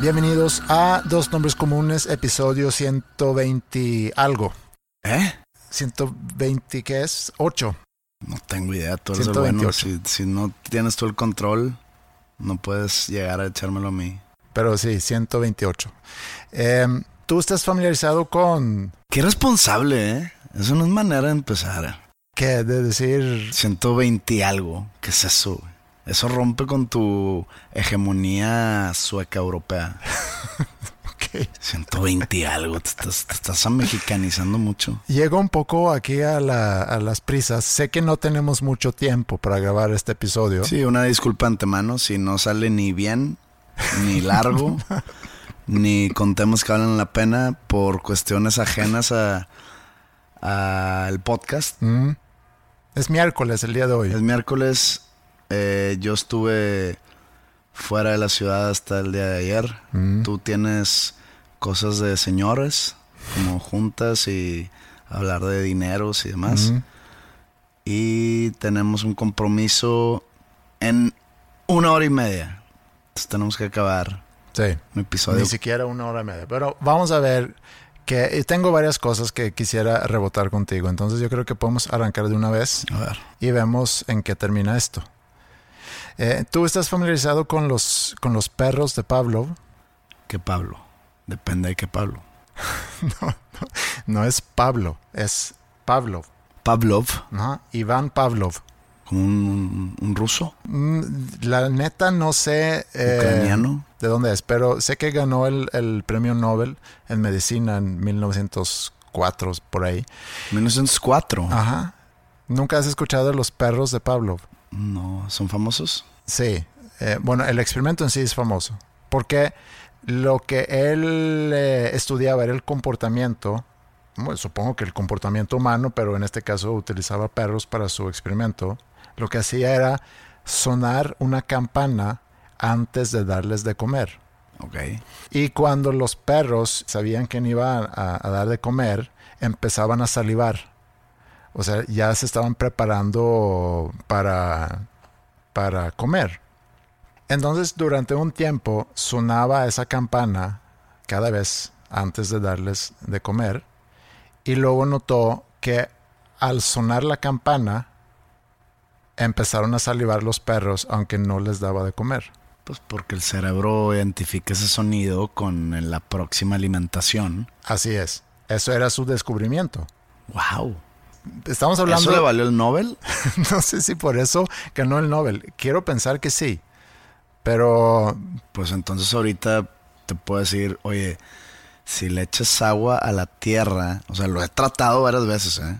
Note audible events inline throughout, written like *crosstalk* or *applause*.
Bienvenidos a Dos Nombres Comunes, episodio 120 algo. ¿Eh? 120, ¿qué es? 8. No tengo idea, tú eres el bueno. Si, si no tienes tú el control, no puedes llegar a echármelo a mí. Pero sí, 128. Em, ¿Tú estás familiarizado con Qué responsable, ¿eh? Eso no es manera de empezar. qué? De decir 120 y algo. ¿Qué es eso? Eso rompe con tu hegemonía sueca europea. *laughs* ok. 120 y algo. Te estás, te estás mexicanizando mucho. Llego un poco aquí a, la- a las prisas. Sé que no tenemos mucho tiempo para grabar este episodio. Sí, una disculpa antemano si no sale ni bien, ni largo, *laughs* ni con temas que valen la pena por cuestiones ajenas a al podcast. Mm. Es miércoles el día de hoy. El miércoles eh, yo estuve fuera de la ciudad hasta el día de ayer. Mm. Tú tienes cosas de señores, como juntas y hablar de dineros y demás. Mm. Y tenemos un compromiso en una hora y media. Entonces tenemos que acabar Sí. un episodio. Ni siquiera una hora y media. Pero vamos a ver que y tengo varias cosas que quisiera rebotar contigo. Entonces yo creo que podemos arrancar de una vez A ver. y vemos en qué termina esto. Eh, ¿Tú estás familiarizado con los, con los perros de Pablo? ¿Qué Pablo? Depende de qué Pablo. *laughs* No es Pablo, es Pavlov. Pavlov, Ajá, Iván Pavlov. como un, un ruso, Mm, La neta no sé eh, ucraniano. de dónde es, pero sé que ganó el, el premio Nobel en medicina en 1904, por ahí. 1904. Ajá. ¿Nunca has escuchado de los perros de Pavlov? No, ¿son famosos? Sí. Eh, bueno, el experimento en sí es famoso. Porque lo que él eh, estudiaba era el comportamiento, bueno, supongo que el comportamiento humano, pero en este caso utilizaba perros para su experimento. Lo que hacía era sonar una campana antes de darles de comer. Ok. Y cuando los perros sabían que iban a, a dar de comer, empezaban a salivar. O sea, ya se estaban preparando para, para comer. Entonces, durante un tiempo sonaba esa campana cada vez antes de darles de comer. Y luego notó que al sonar la campana, empezaron a salivar los perros, aunque no les daba de comer. Pues porque el cerebro identifica ese sonido con la próxima alimentación. Así es. Eso era su descubrimiento. ¡Wow! Estamos hablando. ¿Eso le valió el Nobel? *laughs* no sé si por eso ganó el Nobel. Quiero pensar que sí. Pero Pues entonces ahorita te puedo decir, oye, si le echas agua a la tierra, o sea, lo he tratado varias veces, ¿eh?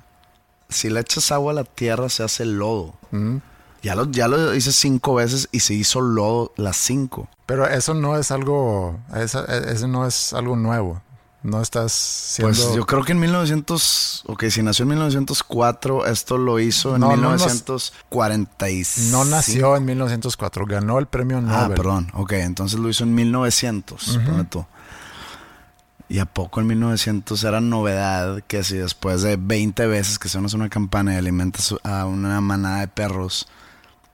Si le echas agua a la tierra se hace lodo. mm, Ya lo, ya lo hice cinco veces y se hizo lodo las cinco. pero eso no es algo. Eso, eso no es algo nuevo. No estás siendo. Pues yo creo que en 1900, ok, si nació en 1904, esto lo hizo en No, no nos- 1945. no nació en 1904. Ganó el premio Ah, Nobel. perdón, ok, entonces lo hizo en 1900, ponle tú. Y a poco en 1900 era novedad que si después de 20 veces que suenas una campana y alimentas a una manada de perros,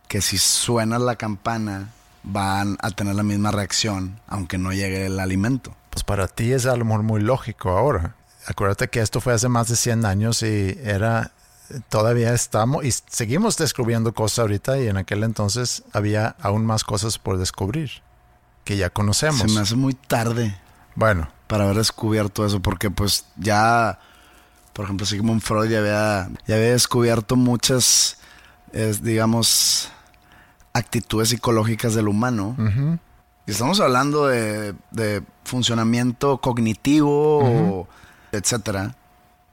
que si suena la campana van a tener la misma reacción aunque no llegue el alimento. Pues para ti es a lo mejor muy lógico ahora. Acuérdate que esto fue hace más de 100 años y era todavía estamos y seguimos descubriendo cosas ahorita y en aquel entonces había aún más cosas por descubrir que ya conocemos. Se me hace muy tarde Bueno, para haber descubierto eso porque pues ya, por ejemplo, Sigmund Freud ya había, ya había descubierto muchas, es, digamos, actitudes psicológicas del humano. Y estamos hablando de, de funcionamiento cognitivo, o etcétera.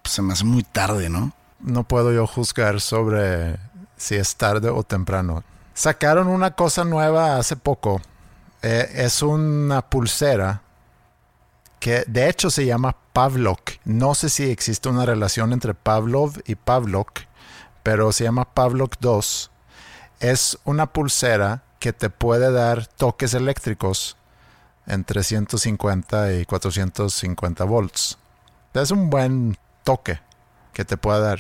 Pues se me hace muy tarde, ¿no? no puedo yo juzgar sobre si es tarde o temprano. Sacaron una cosa nueva hace poco. Eh, es una pulsera que de hecho se llama Pavlok. No sé si existe una relación entre Pavlov y Pavlok, pero se llama Pavlok 2. Es una pulsera que te puede dar toques eléctricos entre 150 y 450 volts. Es un buen toque que te puede dar.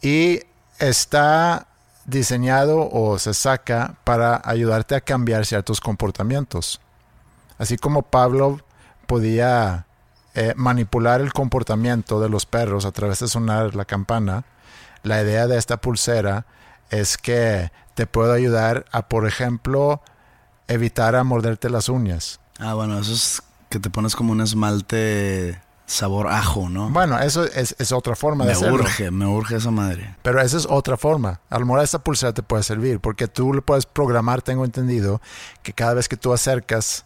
Y está diseñado o se saca para ayudarte a cambiar ciertos comportamientos. Así como Pavlov podía eh, manipular el comportamiento de los perros a través de sonar la campana, la idea de esta pulsera es que te puede ayudar a, por ejemplo, evitar a morderte las uñas. Ah, bueno, eso es que te pones como un esmalte sabor ajo, ¿no? Bueno, eso es, es otra forma de me hacerlo. urge, me urge esa madre. Pero esa es otra forma. A lo mejor esta pulsera te puede servir porque tú le puedes programar, tengo entendido, que cada vez que tú acercas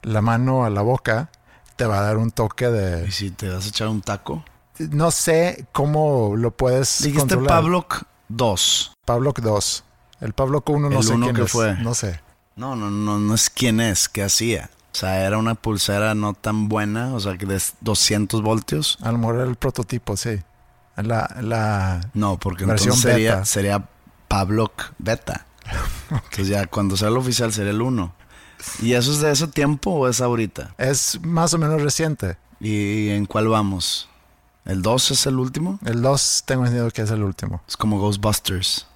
la mano a la boca, te va a dar un toque ¿Y de... si te vas a echar un taco? No sé cómo lo puedes Dijiste controlar. Pavlok 2. Pavlok 2. El Pavlok 1 no El sé uno quién que es. fue. No sé. No, no, no, no es quién es, qué hacía. O sea, era una pulsera no tan buena, o sea, que de 200 voltios. A lo mejor era el prototipo, sí. La, la... No, porque Versión entonces sería, beta. sería Pavlok Beta. *laughs* Entonces ya cuando sea el oficial sería el 1. ¿Y eso es de ese tiempo o es ahorita? Es más o menos reciente. ¿Y en cuál vamos? ¿El 2 es el último? El 2 tengo entendido que es el último. Es como Ghostbusters,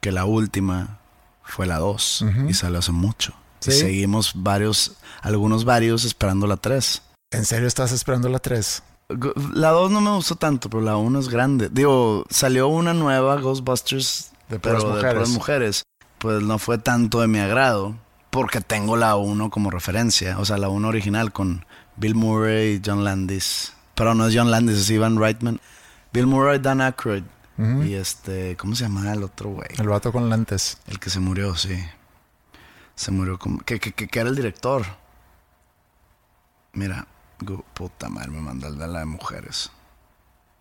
que la última fue la 2 y salió hace mucho. Y Sí. seguimos varios, algunos varios esperando la 3. ¿En serio estás esperando la 3? Go- La 2 no me gustó tanto, pero la 1 es grande. Digo, salió una nueva Ghostbusters, De pero puras mujeres. Pues no fue tanto de mi agrado, porque tengo la 1 como referencia. O sea, la 1 original con Bill Murray y John Landis. Pero no es John Landis, es Ivan Reitman. Bill Murray, Dan Aykroyd. Y este, ¿cómo se llama el otro güey? El vato con lentes. El que se murió, sí. Se murió como... Que, que, que, que era el director. Mira. puta madre, me mandó el de la de mujeres.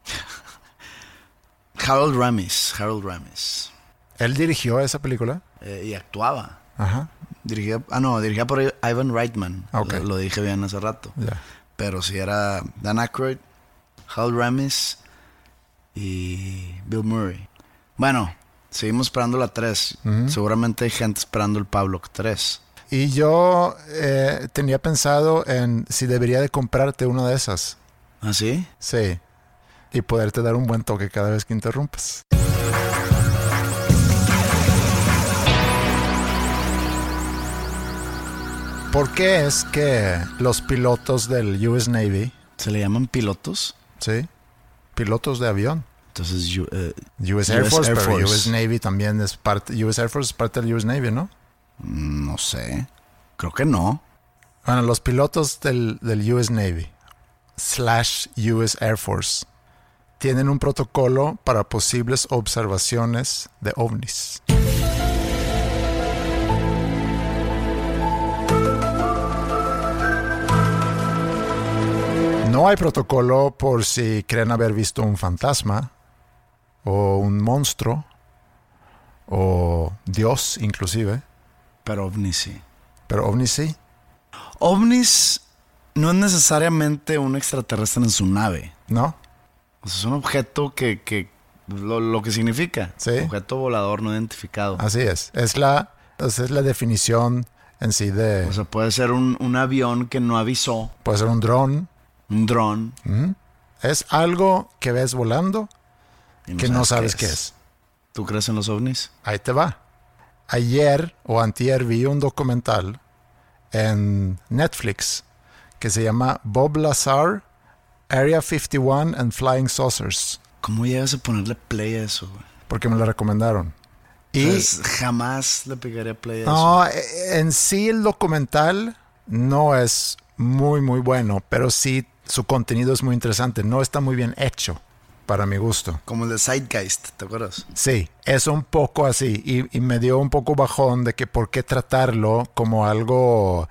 *laughs* Harold Ramis. Harold Ramis. ¿Él dirigió esa película? Eh, y actuaba. Ajá. Dirigía... Ah, no, dirigía por Ivan Reitman. Ok. Lo, lo dije bien hace rato. Pero sí era Dan Aykroyd, Harold Ramis y Bill Murray. Bueno, seguimos esperando la 3. Seguramente hay gente esperando el Pavlok 3. Y yo eh, tenía pensado en si debería de comprarte una de esas. ¿Ah, sí? Sí. Y poderte dar un buen toque cada vez que interrumpes. ¿Por qué es que los pilotos del US Navy, ¿Se le llaman pilotos? sí, pilotos de avión, Entonces, yo, eh, US Air US Force, Air pero Force. US Navy también es parte, US Air Force es parte del US Navy, ¿no? no sé. Creo que no. Bueno, los pilotos del, del US Navy slash US Air Force tienen un protocolo para posibles observaciones de ovnis. No hay protocolo por si creen haber visto un fantasma o un monstruo o Dios inclusive, Pero ovnis sí. pero ovnis sí. Ovnis no es necesariamente un extraterrestre en su nave. ¿No? O sea, es un objeto que, que lo, lo que significa. Sí. Objeto volador no identificado. Así es. Es la, esa es la definición en sí de... O sea, puede ser un, un avión que no avisó, puede ser un dron. un dron. Es algo que ves volando y que no sabes qué es. ¿Tú crees en los ovnis? Ahí te va. ayer o antier vi un documental en Netflix que se llama Bob Lazar, Area 51 and Flying Saucers, ¿Cómo llegas a ponerle play a eso, güey? porque me lo recomendaron. Y Pues, jamás le pegaría play a eso. no, eh, en sí el documental no es muy, muy bueno, pero sí su contenido es muy interesante. No está muy bien hecho, para mi gusto. Como el de Zeitgeist, ¿te acuerdas? Sí, es un poco así y, y me dio un poco bajón de que por qué tratarlo como algo,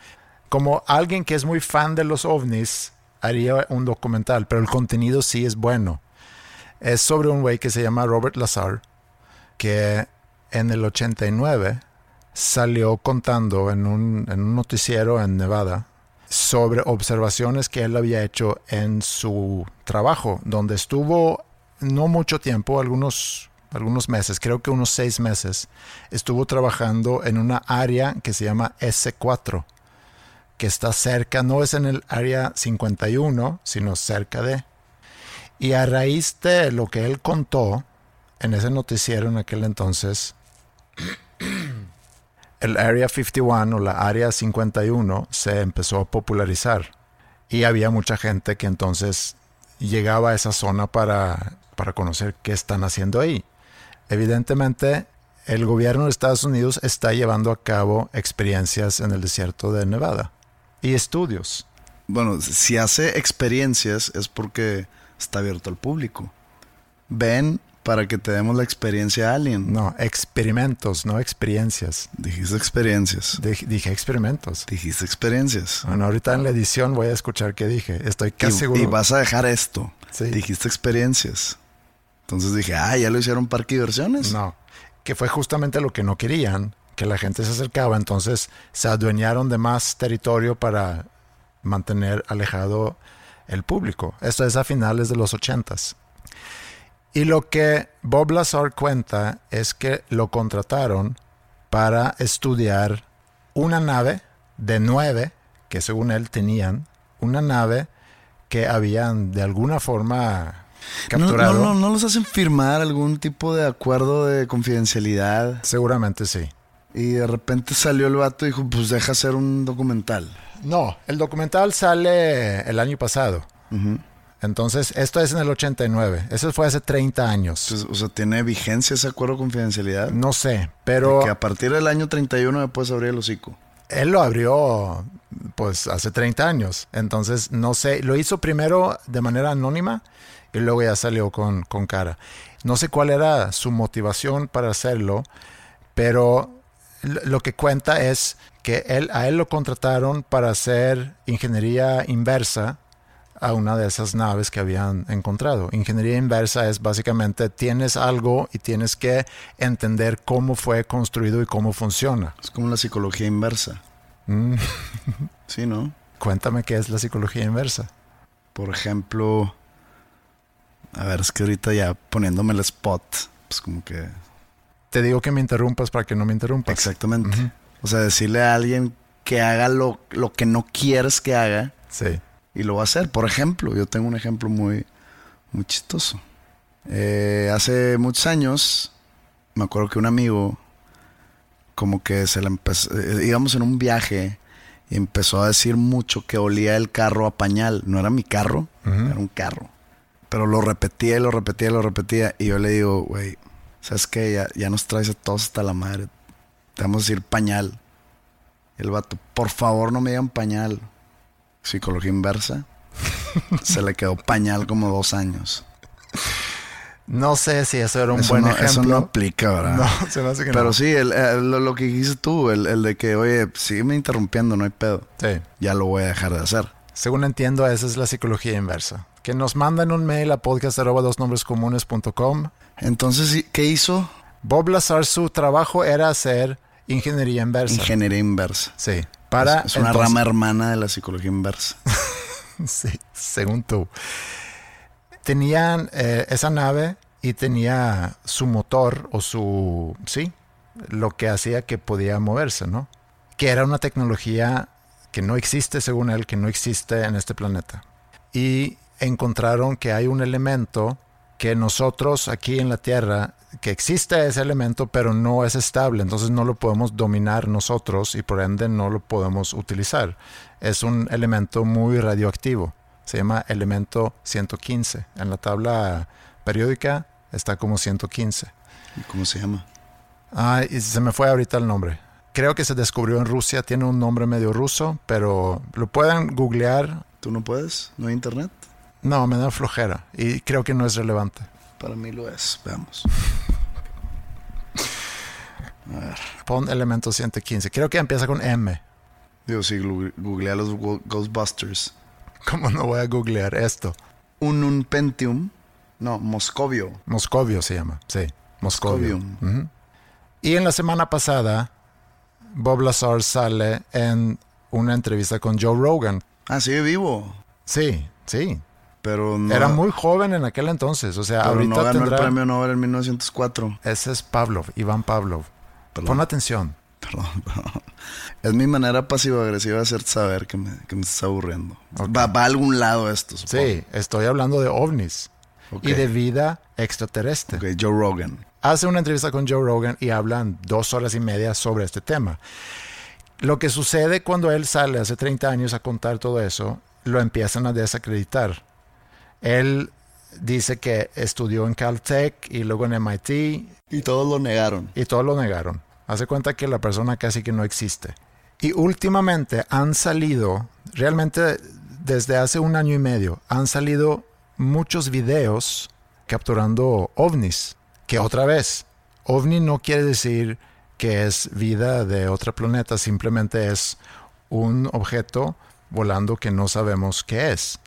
como alguien que es muy fan de los ovnis haría un documental, pero el contenido sí es bueno. Es sobre un güey que se llama Robert Lazar, que en el 89 salió contando en un, en un noticiero en Nevada sobre observaciones que él había hecho en su trabajo, donde estuvo no mucho tiempo, algunos, algunos meses, creo que unos seis meses, estuvo trabajando en una área que se llama S4, que está cerca, no es en el área 51, sino cerca de. Y a raíz de lo que él contó en ese noticiero en aquel entonces, el Area 51 o la Área 51 se empezó a popularizar. Y había mucha gente que entonces llegaba a esa zona para, para conocer qué están haciendo ahí. Evidentemente, el gobierno de Estados Unidos está llevando a cabo experiencias en el desierto de Nevada y estudios. Bueno, si hace experiencias es porque está abierto al público. Ven para que te demos la experiencia alien. No, experimentos, no experiencias. Dijiste experiencias. Dij- dije experimentos. Dijiste experiencias. Bueno, ahorita en la edición voy a escuchar qué dije. Estoy casi Y, seguro. y vas a dejar esto. Sí. Dijiste experiencias. Entonces dije, ah, ya lo hicieron parque diversiones. No, que fue justamente lo que no querían, que la gente se acercaba, entonces se adueñaron de más territorio para mantener alejado el público. Esto es a finales de los ochentas. Y lo que Bob Lazar cuenta es que lo contrataron para estudiar una nave de nueve que según él tenían, una nave que habían de alguna forma capturado. no, no, no los hacen firmar algún tipo de acuerdo de confidencialidad. Seguramente sí. Y de repente salió el vato y dijo, pues deja hacer un documental. No, el documental sale el año pasado. Entonces, esto es en el 89. Eso fue hace 30 años. Entonces, o sea, ¿tiene vigencia ese acuerdo de confidencialidad? No sé, pero Que a partir del año 31 me puedes abrir el hocico. él lo abrió pues hace 30 años. Entonces, no sé, lo hizo primero de manera anónima y luego ya salió con, con cara. No sé cuál era su motivación para hacerlo, pero lo lo que cuenta es que él, a él lo contrataron para hacer ingeniería inversa a una de esas naves que habían encontrado. Ingeniería inversa es básicamente tienes algo y tienes que entender cómo fue construido y cómo funciona. Es como la psicología inversa. Mm. *laughs* Sí, ¿no? Cuéntame qué es la psicología inversa. Por ejemplo, a ver, es que ahorita ya poniéndome el spot, pues como que... Te digo que me interrumpas para que no me interrumpas. Exactamente. O sea, decirle a alguien que haga lo, lo que no quieres que haga Sí. Y lo va a hacer. Por ejemplo, yo tengo un ejemplo muy, muy chistoso. Eh, hace muchos años, me acuerdo que un amigo, como que se le empezó, eh, íbamos en un viaje y empezó a decir mucho que olía el carro a pañal. No era mi carro, era un carro. Pero lo repetía y lo repetía y lo repetía. Y yo le digo, güey, ¿sabes qué? Ya, ya nos traes a todos hasta la madre. Te vamos a decir pañal. Y el vato, por favor no me digan pañal. Psicología inversa. *laughs* Se le quedó pañal como dos años. No sé si eso era un eso, buen no, ejemplo. eso no aplica, ¿verdad? No, *laughs* se me hace que Pero no. sí, el- el- lo, lo que dijiste tú, el, el de que, oye, sígueme interrumpiendo, no hay pedo. Sí. Ya lo voy a dejar de hacer. Según entiendo, esa es la psicología inversa. Que nos mandan un mail a podcast.dosnombrescomunes.com. Entonces, ¿qué hizo? Bob Lazar, su trabajo era hacer ingeniería inversa. Ingeniería inversa. sí. Para es, es una entonces- rama hermana de la psicología inversa. *laughs* Sí, según tú. Tenían eh, esa nave y tenía su motor o su... Sí, lo que hacía que podía moverse, ¿no? Que era una tecnología que no existe, según él, que no existe en este planeta. Y encontraron que hay un elemento que nosotros aquí en la Tierra que existe ese elemento, pero no es estable, entonces no lo podemos dominar nosotros y por ende no lo podemos utilizar. Es un elemento muy radioactivo, se llama elemento 115. En la tabla periódica está como 115. ¿Y ¿Cómo se llama? Ay, y se me fue ahorita el nombre. Creo que se descubrió en Rusia, tiene un nombre medio ruso, pero lo pueden googlear. ¿Tú no puedes? ¿No hay internet? No, me da flojera y creo que no es relevante. Para mí lo es. Veamos. A ver. Pon elemento 115. Creo que empieza con M. Digo, sí, googleé los Ghostbusters. ¿Cómo no voy a googlear esto? Un, un Pentium. No, Moscovio. Moscovio se llama, sí. Moscovio. Moscovium. Y en la semana pasada, Bob Lazar sale en una entrevista con Joe Rogan. Ah, sigue vivo. Sí, sí. Pero no. Era muy joven en aquel entonces. O sea, pero ahorita no ganó tendrá... el premio Nobel en 1904. Ese es Pavlov, Iván Pavlov. Perdón. Pon atención. Perdón, *laughs* perdón. Es mi manera pasivo-agresiva de hacerte saber que me, que me estás aburriendo. Va, va a algún lado esto, supongo. Sí, estoy hablando de ovnis y de vida extraterrestre. Ok, Joe Rogan. hace una entrevista con Joe Rogan y hablan dos horas y media sobre este tema. Lo que sucede cuando él sale hace 30 años a contar todo eso, lo empiezan a desacreditar. Él dice que estudió en Caltech y luego en MIT Y todos lo negaron. y todos lo negaron. Hace cuenta que la persona casi que no existe. Y últimamente han salido, realmente desde hace un año y medio, han salido muchos videos capturando ovnis. Que otra vez, ovni no quiere decir que es vida de otro planeta, simplemente es un objeto volando que no sabemos qué es.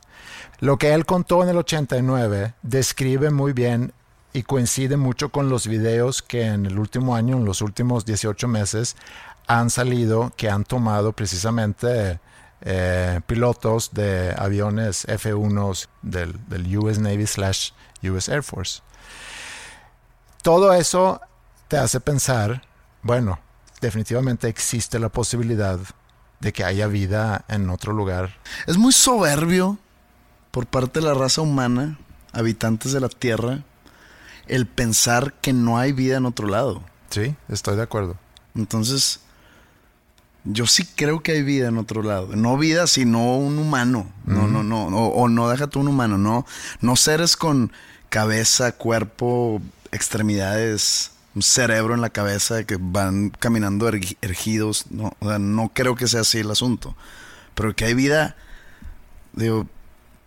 Lo que él contó en el 89 describe muy bien y coincide mucho con los videos que en el último año, en los últimos 18 meses, han salido que han tomado precisamente eh, pilotos de aviones F-1 del, del US Navy slash US Air Force. Todo eso te hace pensar, bueno, definitivamente existe la posibilidad de que haya vida en otro lugar. Es muy soberbio por parte de la raza humana, habitantes de la Tierra, el pensar que no hay vida en otro lado. Sí, estoy de acuerdo. Entonces, yo sí creo que hay vida en otro lado. No vida, sino un humano. No, no, no. O, o no déjate un humano, no. No seres con cabeza, cuerpo, extremidades, un cerebro en la cabeza que van caminando ergi- ergidos. No, o sea, no creo que sea así el asunto. Pero que hay vida, digo,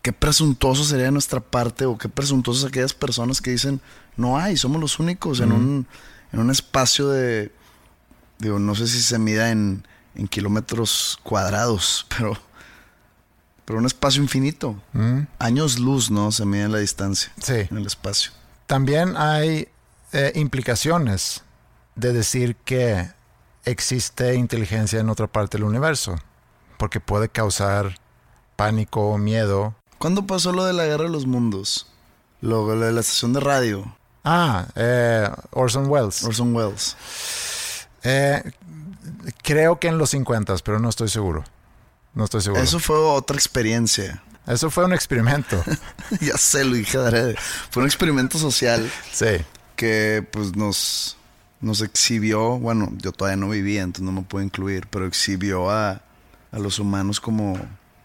qué presuntuoso sería de nuestra parte o qué presuntuosos aquellas personas que dicen, no hay, somos los únicos en, un, en un espacio de, digo, no sé si se mida en, en kilómetros cuadrados, *laughs* pero, pero un espacio infinito. Años luz, ¿no? Se mide la distancia Sí. en el espacio. También hay eh, implicaciones de decir que existe inteligencia en otra parte del universo, porque puede causar pánico, miedo. ¿Cuándo pasó lo de la guerra de los mundos? Lo, lo de la estación de radio, Ah, eh, Orson Welles. Orson Welles. Eh, creo que en los 50, pero no estoy seguro. No estoy seguro. Eso fue otra experiencia. Eso fue un experimento. *laughs* ya sé, lo dije adrede. Fue un experimento social sí. que pues nos, nos exhibió, bueno, yo todavía no vivía, entonces no me puedo incluir, pero exhibió a, a los humanos como...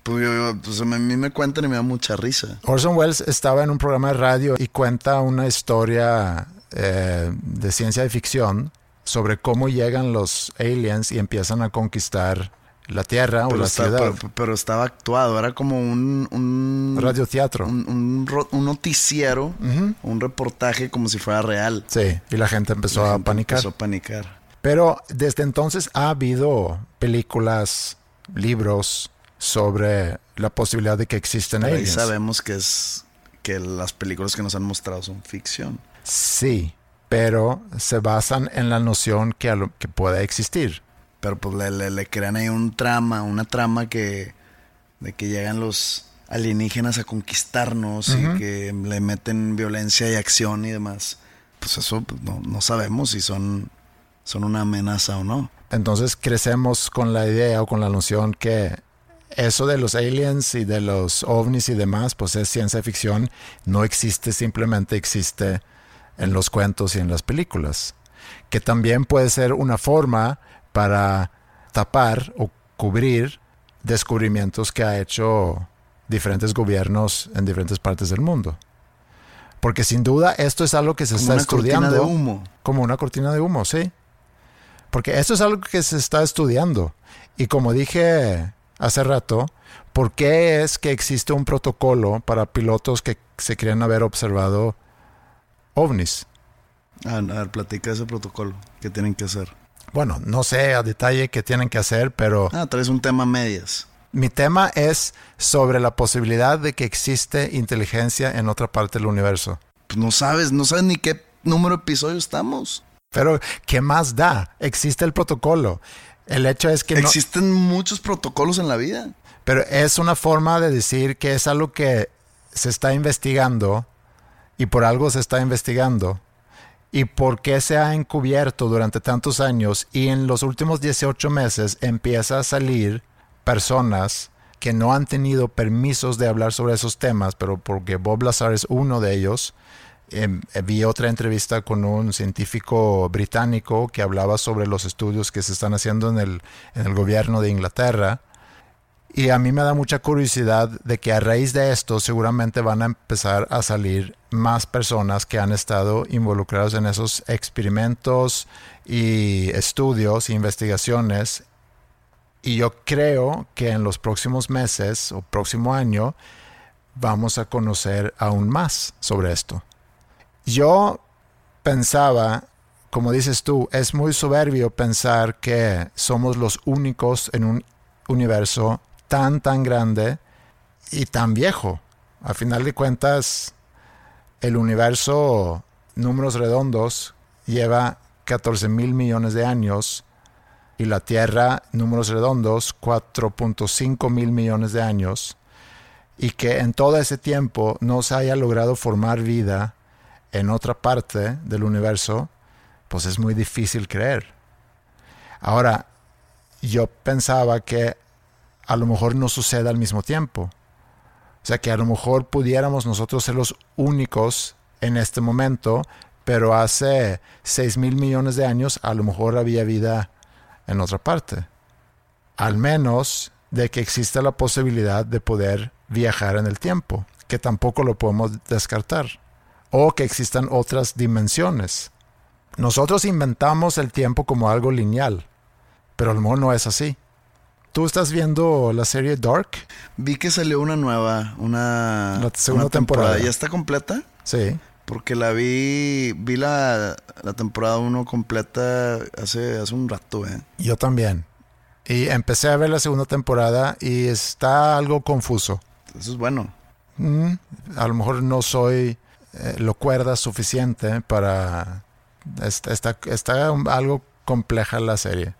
Pues, yo- pues, a mí me cuentan y me da mucha risa. Orson Welles estaba en un programa de radio y cuenta una historia eh, de ciencia de ficción sobre cómo llegan los aliens y empiezan a conquistar la Tierra o la está- ciudad. pero- pero estaba actuado, era como un... un Radioteatro. Un, un ro- un noticiero, un reportaje como si fuera real. Sí, y la gente empezó La a gente panicar. Empezó a panicar. Pero desde entonces ha habido películas, libros sobre la posibilidad de que existen ahí aliens. sabemos que es que las películas que nos han mostrado son ficción. Sí, pero se basan en la noción que, a lo- que puede existir. Pero pues le, le- le crean ahí un trama, una trama que de que llegan los alienígenas a conquistarnos y que le meten violencia y acción y demás. Pues eso pues, no, no sabemos si son, son una amenaza o no. Entonces crecemos con la idea o con la noción que eso de los aliens y de los ovnis y demás, pues es ciencia ficción, no existe, simplemente existe en los cuentos y en las películas, que también puede ser una forma para tapar o cubrir descubrimientos que ha hecho diferentes gobiernos en diferentes partes del mundo. Porque sin duda esto es algo que se Como está una estudiando. cortina de humo. Como una cortina de humo, sí. Porque esto es algo que se está estudiando. Y como dije hace rato, ¿por qué es que existe un protocolo para pilotos que se creen haber observado ovnis? A, ver, platica ese protocolo. ¿Qué tienen que hacer? Bueno, no sé a detalle qué tienen que hacer, pero Ah, traes un tema medias. mi tema es sobre la posibilidad de que existe inteligencia en otra parte del universo. Pues no sabes, no sabes ni qué número de episodio estamos. Pero, ¿qué más da? Existe el protocolo. El hecho es que no... Existen muchos protocolos en la vida. Pero es una forma de decir que es algo que se está investigando y por algo se está investigando. ¿Y por qué se ha encubierto durante tantos años y en los últimos 18 meses empieza a salir personas que no han tenido permisos de hablar sobre esos temas, pero porque Bob Lazar es uno de ellos? Em, vi otra entrevista con un científico británico que hablaba sobre los estudios que se están haciendo en el, en el gobierno de Inglaterra. Y a mí me da mucha curiosidad de que a raíz de esto seguramente van a empezar a salir más personas que han estado involucradas en esos experimentos y estudios e investigaciones. Y yo creo que en los próximos meses o próximo año vamos a conocer aún más sobre esto. Yo pensaba, como dices tú, es muy soberbio pensar que somos los únicos en un universo tan, tan grande y tan viejo. A final de cuentas, el universo, números redondos, lleva 14 mil millones de años y la Tierra, números redondos, 4.5 mil millones de años. Y que en todo ese tiempo no se haya logrado formar vida en otra parte del universo, pues es muy difícil creer. Ahora, yo pensaba que a lo mejor no suceda al mismo tiempo. O sea, que a lo mejor pudiéramos nosotros ser los únicos en este momento, pero hace 6 mil millones de años a lo mejor había vida en otra parte. Al menos de que exista la posibilidad de poder viajar en el tiempo, que tampoco lo podemos descartar. O que existan otras dimensiones. Nosotros inventamos el tiempo como algo lineal, pero a lo mejor no es así. ¿Tú estás viendo la serie Dark? Vi que salió una nueva, una, La segunda una temporada. ¿Ya está completa? Sí. Porque la vi, vi la, la temporada 1 completa hace, hace un rato, ¿eh? Yo también. Y empecé a ver la segunda temporada y está algo confuso. Eso es bueno. Mm, a lo mejor no soy eh, lo cuerda suficiente para... Está, está, está algo compleja la serie.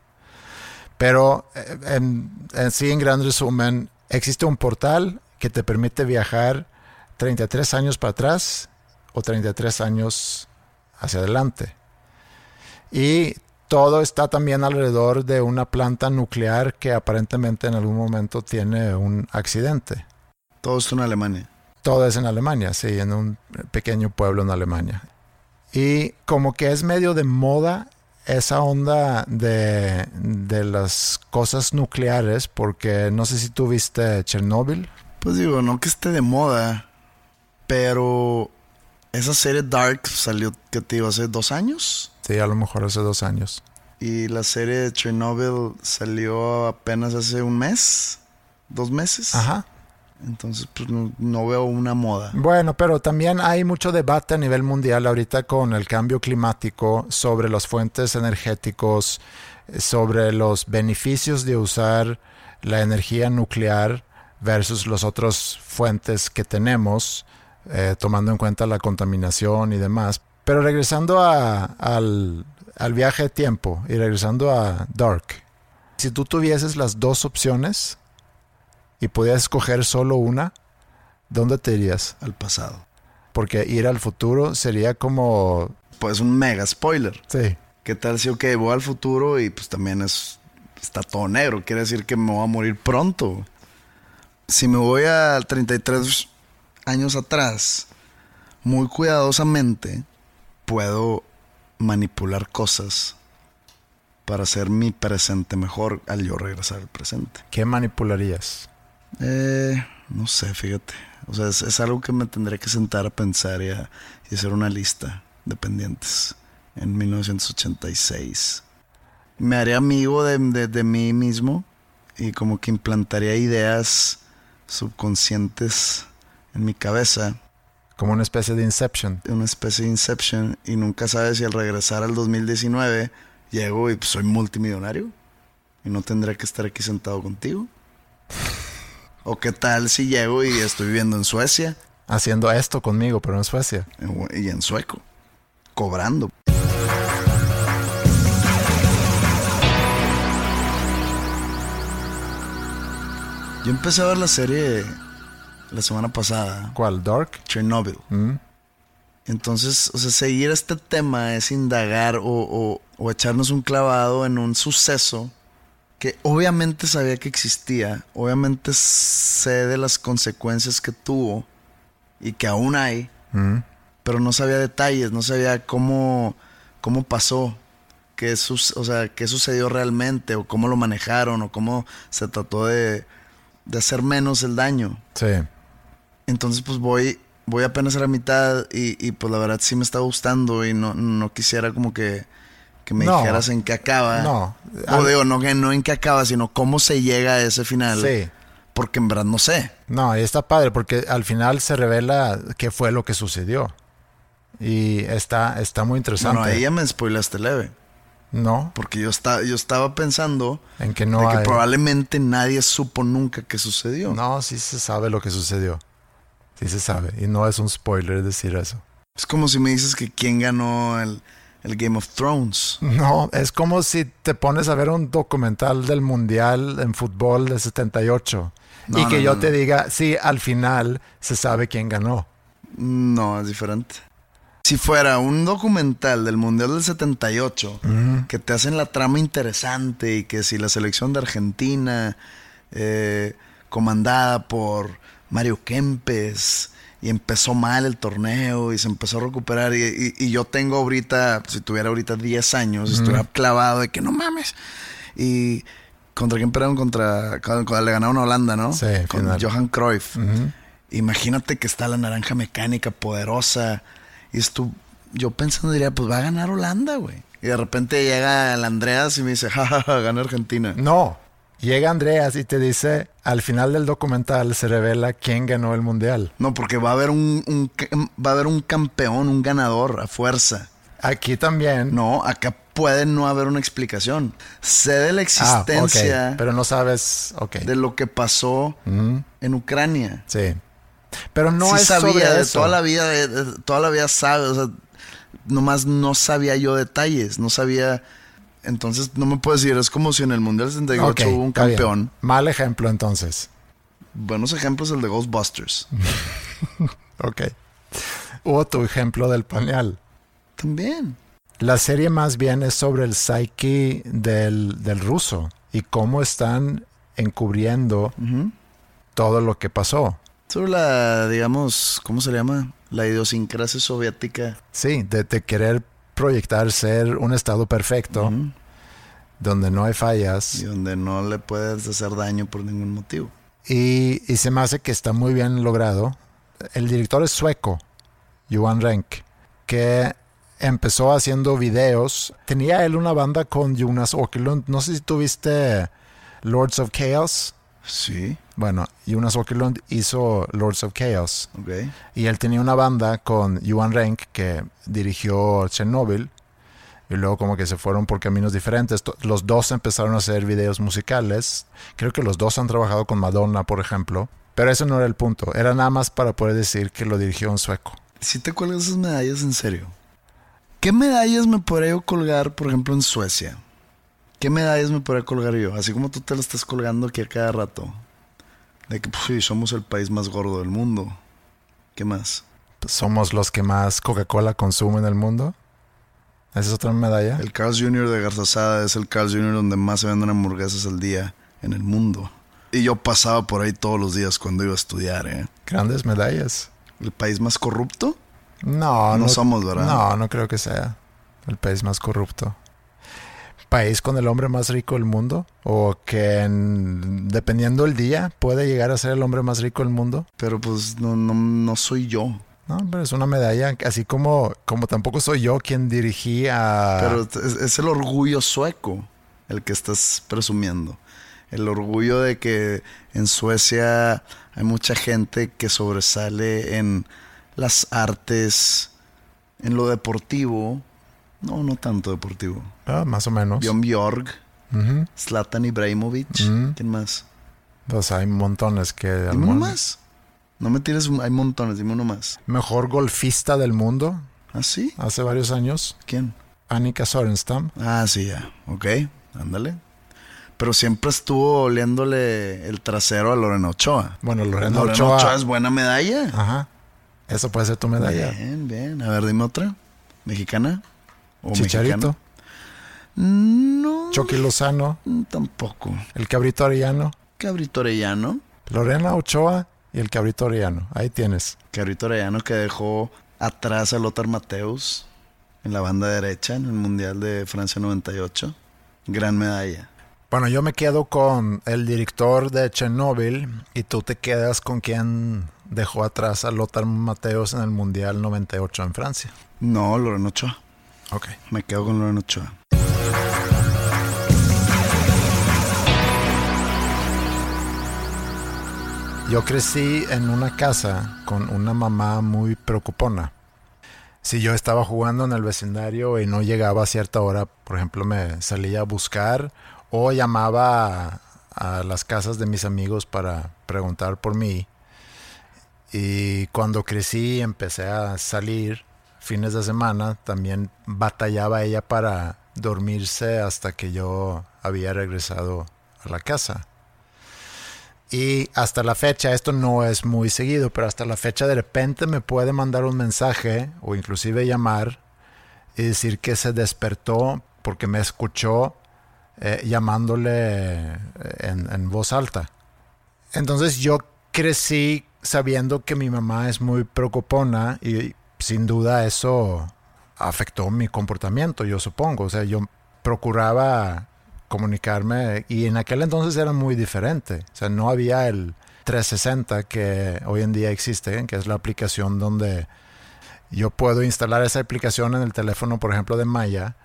Pero eh, en, en sí, en gran resumen, existe un portal que te permite viajar 33 años para atrás o 33 años hacia adelante. Y todo está también alrededor de una planta nuclear que aparentemente en algún momento tiene un accidente. Todo esto en Alemania. Todo es en Alemania, sí, en un pequeño pueblo en Alemania. Y como que es medio de moda esa onda de, de las cosas nucleares, porque no sé si tú viste Chernobyl. Pues digo, no que esté de moda, pero esa serie Dark salió, ¿qué te digo? Hace dos años. Sí, a lo mejor hace dos años. Y la serie de Chernobyl salió apenas hace un mes, dos meses. Ajá. Entonces, pues no, veo una moda. Bueno, pero también hay mucho debate a nivel mundial ahorita con el cambio climático sobre las fuentes energéticos, sobre los beneficios de usar la energía nuclear versus las otras fuentes que tenemos, eh, tomando en cuenta la contaminación y demás. Pero regresando a- al, al viaje de tiempo y regresando a Dark, si tú tuvieses las dos opciones y pudieras escoger solo una, ¿dónde te irías? Al pasado. Porque ir al futuro sería como... Pues un mega spoiler. Sí, ¿Qué tal si, ok, voy al futuro y pues también es, está todo negro? Quiere decir que me voy a morir pronto. Si me voy a 33 años atrás, muy cuidadosamente, puedo manipular cosas para hacer mi presente mejor al yo regresar al presente. ¿Qué manipularías? Eh, no sé, fíjate. O sea, es, es algo que me tendré que sentar a pensar y, a- y hacer una lista de pendientes en 1986. Me haré amigo de, de- de mí mismo y como que implantaría ideas subconscientes en mi cabeza, Como una especie de Inception. una especie de inception y nunca sabes si al regresar al 2019 llego y pues, soy multimillonario y no tendré que estar aquí sentado contigo. O qué tal si llego y estoy viviendo en Suecia Haciendo esto conmigo, pero en Suecia. y en sueco, cobrando. Yo empecé a ver la serie la semana pasada, ¿Cuál? ¿Dark? Chernobyl. Mm. Entonces, o sea, seguir este tema es indagar o, o- o echarnos un clavado en un suceso que obviamente sabía que existía, obviamente sé de las consecuencias que tuvo y que aún hay, Mm. pero no sabía detalles, no sabía cómo, cómo pasó, qué, sus- o sea, qué sucedió realmente, o cómo lo manejaron, o cómo se trató de, de hacer menos el daño. Sí. Entonces, pues voy, voy apenas a la mitad y, y, pues la verdad sí me está gustando y no, no quisiera como que, que me No. dijeras en qué acaba. No. O digo, no, no en qué acaba, sino cómo se llega a ese final. Sí. Porque en verdad no sé. No, está padre porque al final se revela qué fue lo que sucedió. Y está, está muy interesante. Bueno, ahí ya me spoilaste leve. No, Porque yo, estaba yo estaba pensando en que no de que hay... probablemente nadie supo nunca qué sucedió. No, sí se sabe lo que sucedió. Sí se sabe. Y no es un spoiler decir eso. Es como si me dices que quién ganó el, el Game of Thrones. No, es como si te pones a ver un documental del Mundial en fútbol de 78 No, y que no, yo te diga, sí, al final se sabe quién ganó. No, es diferente. Si fuera un documental del Mundial del 78, que te hacen la trama interesante y que si la selección de Argentina, eh, comandada por Mario Kempes, y empezó mal el torneo y se empezó a recuperar, y, y- y yo tengo ahorita, si tuviera ahorita 10 años, estuviera clavado de que no mames. Y contra quién perdieron, contra, cuando le ganaron a Holanda, ¿no? Sí, Con final. Johan Cruyff. Imagínate que está la naranja mecánica poderosa. Y esto, yo pensando diría, pues va a ganar Holanda, güey. Y de repente llega el Andreas y me dice, jajaja, gana Argentina. No, llega Andreas y te dice, al final del documental se revela quién ganó el Mundial. No, porque va a haber un, va a haber un campeón, un ganador a fuerza. Aquí también. No, acá puede no haber una explicación. Sé de la Ah, existencia pero no sabes, de lo que pasó en Ucrania. Sí. Pero no sí es sabía sobre de eso. toda la vida, de, de- toda la vida sabe, o sea, nomás no sabía yo detalles, no sabía, entonces no me puedo decir, es como si en el Mundial 78 Ok, hubo un bien. campeón. Mal ejemplo entonces. Buenos ejemplos el de Ghostbusters. *laughs* Ok. O tu ejemplo del pañal. También. La serie más bien es sobre el psyche del, del ruso y cómo están encubriendo todo lo que pasó. Sobre la, digamos, ¿cómo se le llama? La idiosincrasia soviética. Sí, de, de querer proyectar ser un estado perfecto, donde no hay fallas. Y donde no le puedes hacer daño por ningún motivo. Y, y se me hace que está muy bien logrado. El director es sueco, Johan Renck, que empezó haciendo videos. Tenía él una banda con Jonas Åkerlund. No sé si tuviste Lords of Chaos. Sí, Bueno, Jonas Åkerlund hizo Lords of Chaos. Y él tenía una banda con Johan Renck que dirigió Chernobyl. Y luego como que se fueron por caminos diferentes. Los dos empezaron a hacer videos musicales. Creo que los dos han trabajado con Madonna, por ejemplo. Pero eso no era el punto. Era nada más para poder decir que lo dirigió un sueco. Si te cuelgas esas medallas en serio. ¿Qué medallas me podría yo colgar, por ejemplo, en Suecia? ¿Qué medallas me podría colgar yo? Así como tú te las estás colgando aquí a cada rato. De que, pues, sí, somos el país más gordo del mundo. ¿Qué más? Somos los que más Coca-Cola consumen en el mundo. ¿Esa es otra medalla? El Carl's Jr. de Garzazada es el Carl's Jr. donde más se venden hamburguesas al día en el mundo. Y yo pasaba por ahí todos los días cuando iba a estudiar, ¿eh? Grandes medallas. ¿El país más corrupto? No, No somos, ¿verdad? No, no creo que sea el país más corrupto. País con el hombre más rico del mundo o que en- dependiendo del día puede llegar a ser el hombre más rico del mundo. Pero pues no, no, no soy yo. No, pero es una medalla, así como como tampoco soy yo quien dirigí a Pero es, es el orgullo sueco el que estás presumiendo. El orgullo de que en Suecia hay mucha gente que sobresale en las artes, en lo deportivo. No, no tanto deportivo. Ah, más o menos. Bjorn Bjorg. Zlatan Ibrahimovic. Mm. ¿Quién más? Pues hay montones que Dime uno más. No me tires, hay montones, dime uno más. Mejor golfista del mundo ¿Ah, sí? hace varios años, ¿Quién? Annika Sorenstam. Ah, sí, ya. Ok, ándale. Pero siempre estuvo oliéndole el trasero a Lorena Ochoa. Bueno, Lorena Lorena Ochoa. Ochoa es buena medalla. Ajá. Eso puede ser tu medalla. Bien, bien. A ver, dime otra. ¿Mexicana? ¿O Chicharito? No, Chucky Lozano, tampoco. el cabrito Arellano, Cabrito Orellano. Lorena Ochoa y el cabrito Arellano. Ahí tienes. Cabrito Orellano que dejó atrás a Lothar Mateus en la banda derecha en el Mundial de Francia 98. Gran medalla. Bueno, yo me quedo con el director de Chernobyl y tú te quedas con quien dejó atrás a Lothar Mateos en el Mundial 98 en Francia. No, Lorena Ochoa. Ok. Me quedo con Lorena Ochoa. Yo crecí en una casa con una mamá muy preocupona. Si yo estaba jugando en el vecindario y no llegaba a cierta hora, por ejemplo, me salía a buscar o llamaba a, a las casas de mis amigos para preguntar por mí. Y cuando crecí empecé a salir fines de semana, también batallaba ella para dormirse hasta que yo había regresado a la casa. Y hasta la fecha, esto no es muy seguido, pero hasta la fecha de repente me puede mandar un mensaje o inclusive llamar y decir que se despertó porque me escuchó eh, llamándole en, en voz alta. Entonces yo crecí sabiendo que mi mamá es muy preocupona y sin duda eso afectó mi comportamiento, yo supongo. O sea, yo procuraba comunicarme y en aquel entonces era muy diferente. O sea, no había el 360 que hoy en día existe, que es la aplicación donde yo puedo instalar esa aplicación en el teléfono, por ejemplo, de Maya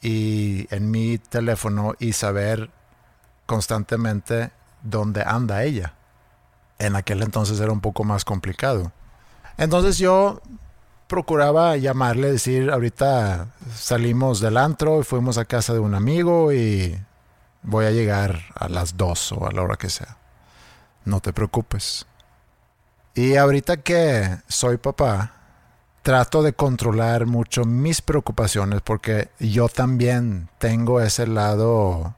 y en mi teléfono y saber constantemente dónde anda ella. En aquel entonces era un poco más complicado. Entonces yo procuraba llamarle, decir, ahorita salimos del antro y fuimos a casa de un amigo y voy a llegar a las 2 o a la hora que sea. No te preocupes. Y ahorita que soy papá, trato de controlar mucho mis preocupaciones porque yo también tengo ese lado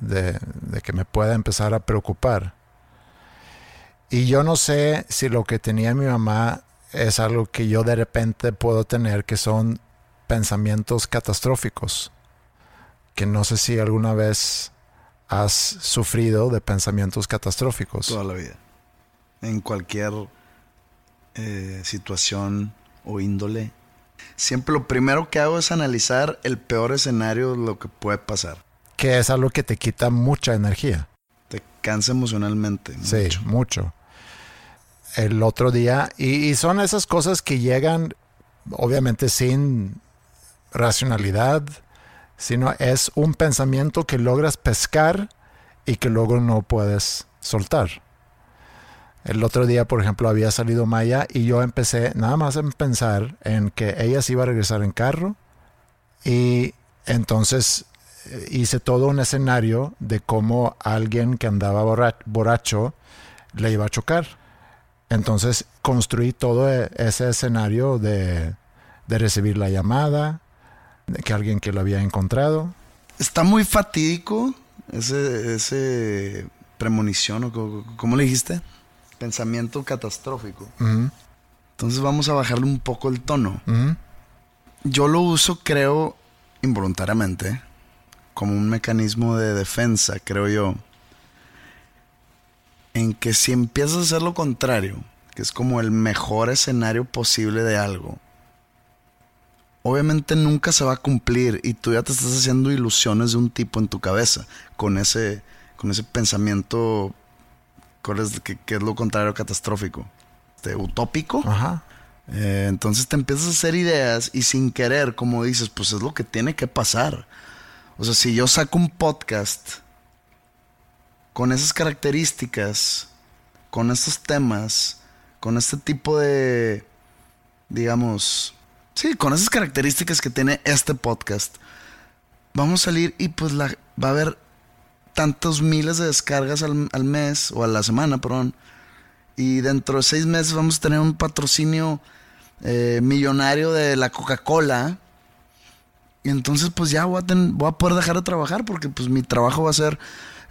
de, de que me pueda empezar a preocupar. Y yo no sé si lo que tenía mi mamá es algo que yo de repente puedo tener, que son pensamientos catastróficos. Que no sé si alguna vez has sufrido de pensamientos catastróficos. Toda la vida. En cualquier eh, situación o índole. Siempre lo primero que hago es analizar el peor escenario de lo que puede pasar. Que es algo que te quita mucha energía. Te cansa emocionalmente. Sí, mucho. El otro día, y, son esas cosas que llegan, obviamente, sin racionalidad, sino es un pensamiento que logras pescar y que luego no puedes soltar. El otro día, por ejemplo, había salido Maya y yo empecé nada más en pensar en que ella se iba a regresar en carro y entonces eh, hice todo un escenario de cómo alguien que andaba borra- borracho le iba a chocar. Entonces construí todo e- ese escenario de, de recibir la llamada, de que alguien que lo había encontrado. Está muy fatídico ese, ese premonición, o ¿cómo le dijiste? Pensamiento catastrófico. Entonces vamos a bajarle un poco el tono. Yo lo uso, creo, involuntariamente, como un mecanismo de defensa, creo yo. En que si empiezas a hacer lo contrario, que es como el mejor escenario posible de algo, obviamente nunca se va a cumplir y tú ya te estás haciendo ilusiones de un tipo en tu cabeza con ese, con ese pensamiento que, que es lo contrario catastrófico, este, utópico. Ajá. Eh, entonces te empiezas a hacer ideas y sin querer, como dices, pues es lo que tiene que pasar. O sea, si yo saco un podcast con esas características, con estos temas, con este tipo de, digamos, sí, con esas características que tiene este podcast, vamos a salir y pues la, va a haber tantos miles de descargas al, mes o a la semana, perdón. Y dentro de seis meses vamos a tener un patrocinio eh, millonario de la Coca-Cola. Y entonces pues ya voy a, voy a, poder dejar de trabajar porque pues mi trabajo va a ser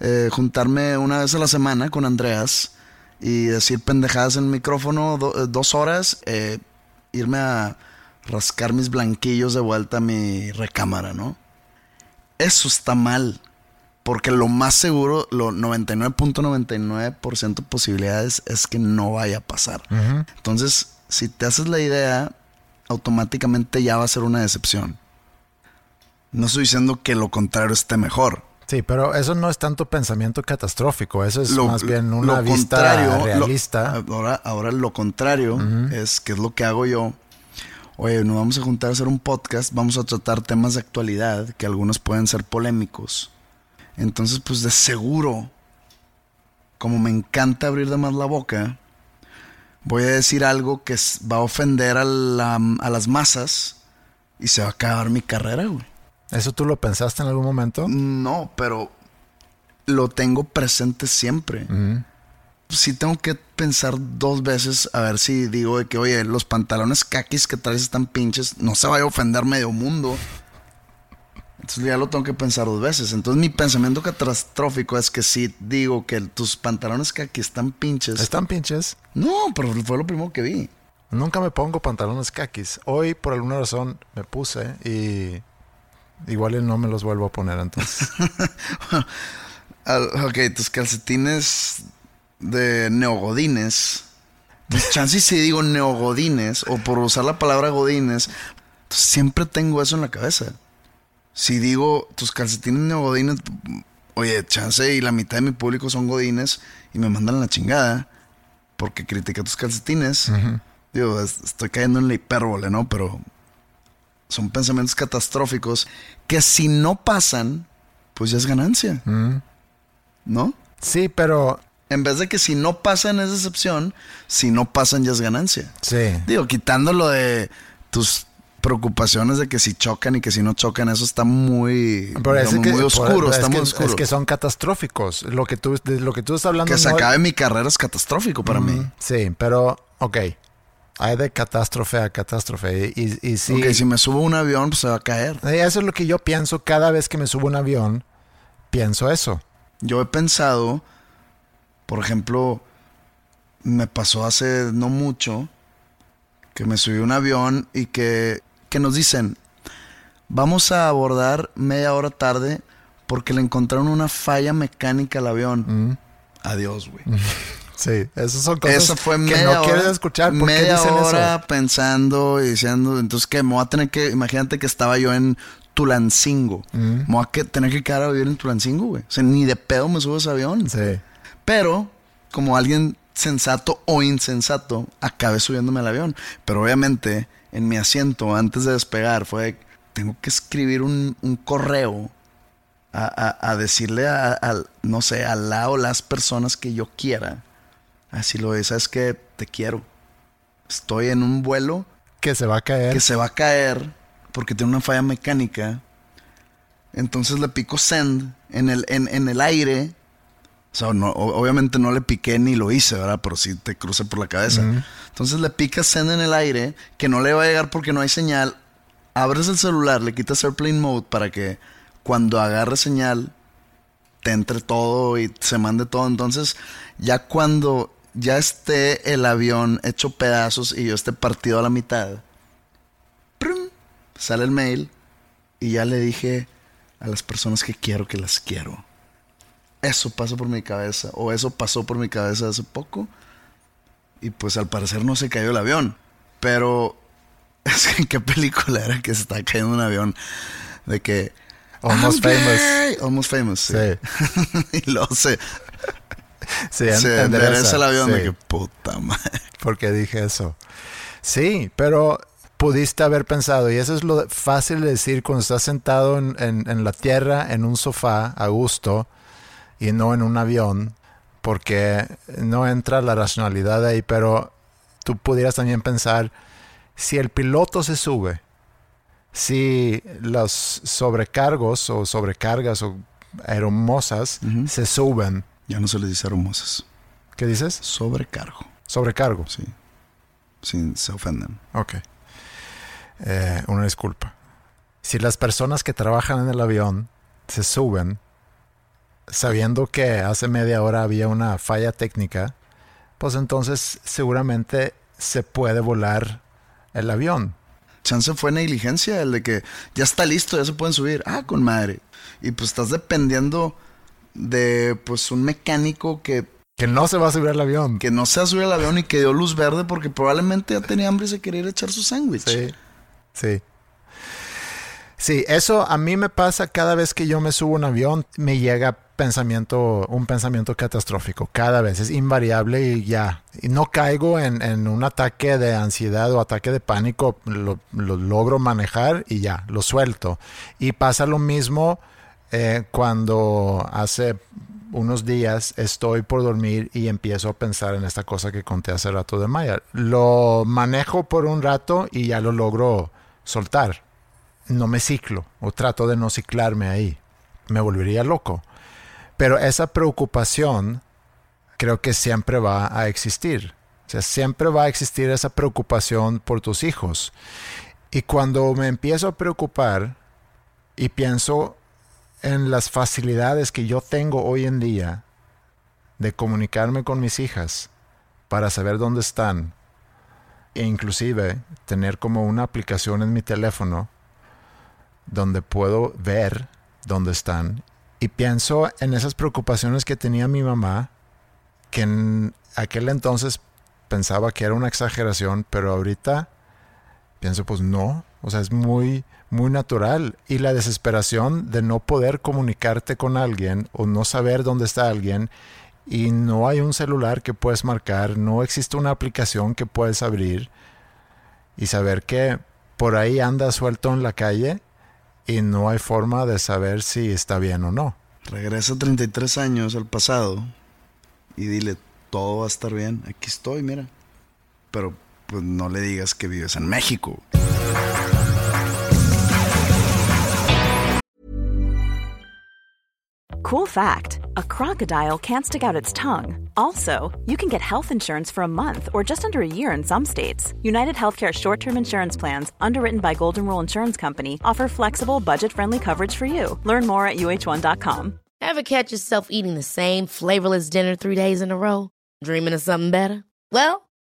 eh, juntarme una vez a la semana con Andreas y decir pendejadas en el micrófono do, dos horas, eh, irme a rascar mis blanquillos de vuelta a mi recámara, ¿no? Eso está mal. Porque lo más seguro, lo 99.99% de posibilidades es que no vaya a pasar. Uh -huh. Entonces, si te haces la idea, automáticamente ya va a ser una decepción. No estoy diciendo que lo contrario esté mejor. Sí, pero eso no es tanto pensamiento catastrófico, eso es lo, más bien una vista realista. Lo, ahora, ahora lo contrario uh -huh. es que es lo que hago yo. Oye, nos vamos a juntar a hacer un podcast, vamos a tratar temas de actualidad que algunos pueden ser polémicos. Entonces, pues de seguro, como me encanta abrir de más la boca, voy a decir algo que va a ofender a, la, a las masas y se va a acabar mi carrera, güey. ¿Eso tú lo pensaste en algún momento? No, pero lo tengo presente siempre. Uh -huh. Sí tengo que pensar dos veces a ver si digo de que, oye, los pantalones kakis que traes están pinches, no se vaya a ofender medio mundo. Entonces ya lo tengo que pensar dos veces. Entonces mi pensamiento catastrófico es que si digo que tus pantalones aquí están pinches. ¿Están pinches? No, pero fue lo primero que vi. Nunca me pongo pantalones kakis. Hoy por alguna razón me puse y igual no me los vuelvo a poner entonces. *laughs* ok, tus calcetines de neogodines. Chances si digo neogodines o por usar la palabra godines, siempre tengo eso en la cabeza si digo tus calcetines neogodines, oye, chance y la mitad de mi público son godines y me mandan la chingada porque critica tus calcetines. Uh -huh. Digo, estoy cayendo en la hipérbole, ¿no? Pero son pensamientos catastróficos que si no pasan, pues ya es ganancia. -huh. ¿No? Sí, pero en vez de que si no pasan es decepción, si no pasan ya es ganancia. Sí. Digo, quitándolo de tus preocupaciones de que si chocan y que si no chocan, eso está muy, digamos, que, muy oscuro, por, está es muy que, oscuro. Es que son catastróficos. Lo que tú, de lo que tú estás hablando. Que se no... acabe mi carrera es catastrófico para mm, mí. Sí, pero, ok. Hay de catástrofe a catástrofe. Y, y sí. Ok, si me subo a un avión, pues se va a caer. Eso es lo que yo pienso cada vez que me subo a un avión. Pienso eso. Yo he pensado, por ejemplo, me pasó hace no mucho que me subí a un avión y que que nos dicen, vamos a abordar media hora tarde porque le encontraron una falla mecánica al avión. Mm. Adiós, güey. *laughs* Sí, esas son cosas eso fue que no quieres escuchar. ¿Por media qué dicen hora eso? pensando y diciendo, entonces que me voy a tener que, imagínate que estaba yo en Tulancingo. Mm. Me voy a que, tener que quedar a vivir en Tulancingo, güey. O sea, ni de pedo me subo a ese avión. Sí. Pero, como alguien sensato o insensato, acabé subiéndome al avión. Pero obviamente en mi asiento antes de despegar fue, tengo que escribir un, un correo a, a, a decirle a, a, no sé, a la o las personas que yo quiera. Así lo es, sabes que te quiero. Estoy en un vuelo que se va a caer. Que se va a caer porque tiene una falla mecánica. Entonces le pico send en el, en, en el aire. O sea, no, obviamente no le piqué ni lo hice, ¿verdad? Pero sí te cruce por la cabeza. Entonces le picas send en el aire, que no le va a llegar porque no hay señal. Abres el celular, le quitas airplane mode para que cuando agarre señal te entre todo y se mande todo. Entonces, ya cuando ya esté el avión hecho pedazos y yo esté partido a la mitad, ¡prum! sale el mail y ya le dije a las personas que quiero que las quiero. Eso pasa por mi cabeza, o eso pasó por mi cabeza hace poco. Y pues al parecer no se cayó el avión. Pero *laughs* Es que, ¿qué película era que se está cayendo un avión? De que... Almost "I'm famous. gay". Almost famous, sí. Sí. y luego se, *laughs* Sí, se endereza, endereza el avión sí. de que puta madre. porque dije eso. Sí, pero pudiste haber pensado, y eso es lo fácil de decir cuando estás sentado en, en- en la tierra, en un sofá, a gusto, y no en un avión, porque no entra la racionalidad ahí, pero tú pudieras también pensar, si el piloto se sube, si los sobrecargos o sobrecargas o aeromosas se suben, Ya no se les dice hermosas. ¿qué dices? Sobrecargo, Sobrecargo. sí. Sin se ofenden. Ok. Eh, una disculpa. Si las personas que trabajan en el avión se suben sabiendo que hace media hora había una falla técnica, pues entonces seguramente se puede volar el avión. Chance fue negligencia el de que ya está listo, ya se pueden subir. Ah, con madre. Y pues estás dependiendo de pues un mecánico que, Que no se va a subir al avión. que no se ha subido al avión y que dio luz verde porque probablemente ya tenía hambre y se quería ir a echar su sándwich. Sí, sí. Sí, eso a mí me pasa cada vez que yo me subo a un avión, me llega pensamiento, un pensamiento catastrófico, cada vez, es invariable y ya. Y no caigo en, en un ataque de ansiedad o ataque de pánico, lo, lo logro manejar y ya, lo suelto. Y pasa lo mismo eh, cuando hace unos días estoy por dormir y empiezo a pensar en esta cosa que conté hace rato de Maya. Lo manejo por un rato y ya lo logro soltar. No me ciclo o trato de no ciclarme ahí. Me volvería loco. Pero esa preocupación creo que siempre va a existir. O sea, siempre va a existir esa preocupación por tus hijos. Y cuando me empiezo a preocupar y pienso en las facilidades que yo tengo hoy en día de comunicarme con mis hijas para saber dónde están e inclusive tener como una aplicación en mi teléfono donde puedo ver dónde están. Y pienso en esas preocupaciones que tenía mi mamá que en aquel entonces pensaba que era una exageración pero ahorita pienso pues no o sea es muy muy natural y la desesperación de no poder comunicarte con alguien o no saber dónde está alguien y no hay un celular que puedes marcar, no existe una aplicación que puedes abrir y saber que por ahí anda suelto en la calle y no hay forma de saber si está bien o no. Regresa 33 años al pasado y dile, todo va a estar bien. Aquí estoy, mira. Pero pues no le digas que vives en México. Cool fact a crocodile can't stick out its tongue. Also, you can get health insurance for a month or just under a year in some states. United Healthcare short term insurance plans, underwritten by Golden Rule Insurance Company, offer flexible, budget friendly coverage for you. Learn more at uh1.com. Ever catch yourself eating the same flavorless dinner three days in a row? Dreaming of something better? Well,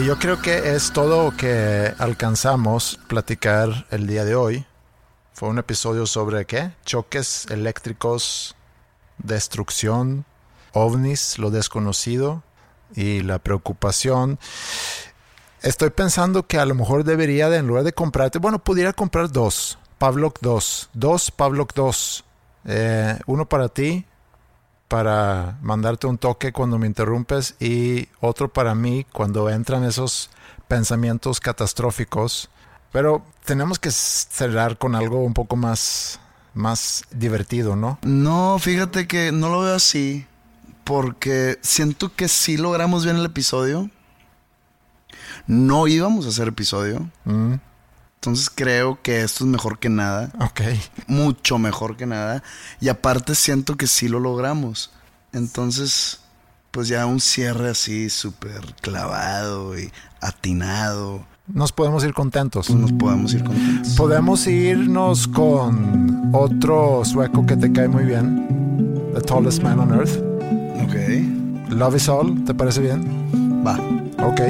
Yo creo que es todo lo que alcanzamos platicar el día de hoy. Fue un episodio sobre qué? Choques eléctricos, destrucción, ovnis, lo desconocido y la preocupación. Estoy pensando que a lo mejor debería de, en lugar de comprarte, bueno, pudiera comprar dos. Pavlok 2. Dos Pavlok 2. Eh, uno para ti, para mandarte un toque cuando me interrumpes y otro para mí cuando entran esos pensamientos catastróficos. Pero tenemos que cerrar con algo un poco más, más divertido, ¿no? No, fíjate que no lo veo así. Porque siento que sí logramos bien el episodio. No íbamos a hacer episodio. Mm, Entonces creo que esto es mejor que nada. ok. Mucho mejor que nada. Y aparte siento que sí lo logramos. Entonces, pues ya un cierre así súper clavado y atinado. nos podemos ir contentos. Pues nos podemos ir contentos. Podemos irnos con otro sueco que te cae muy bien. The Tallest Man on Earth. Ok. Love is All, ¿te parece bien? Va. Ok.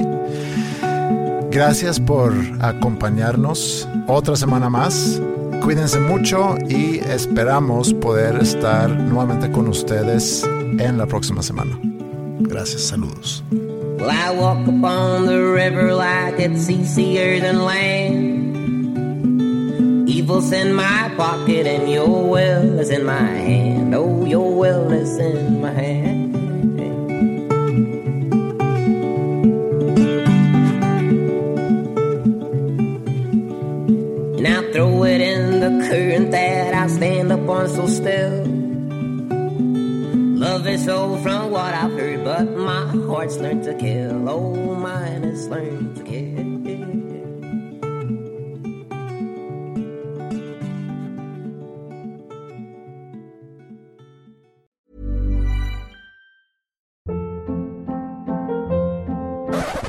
Gracias por acompañarnos otra semana más. Cuídense mucho y esperamos poder estar nuevamente con ustedes en la próxima semana. Gracias. Saludos. Well, I walk upon the river like it's easier than land. Evil's in my pocket and your will is in my hand. Oh, your will is in my hand. I'll throw it in the current that I stand up on so still. Love is so from what I've heard, but my heart's learned to kill. Oh, mine has learned to kill.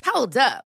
Hold up.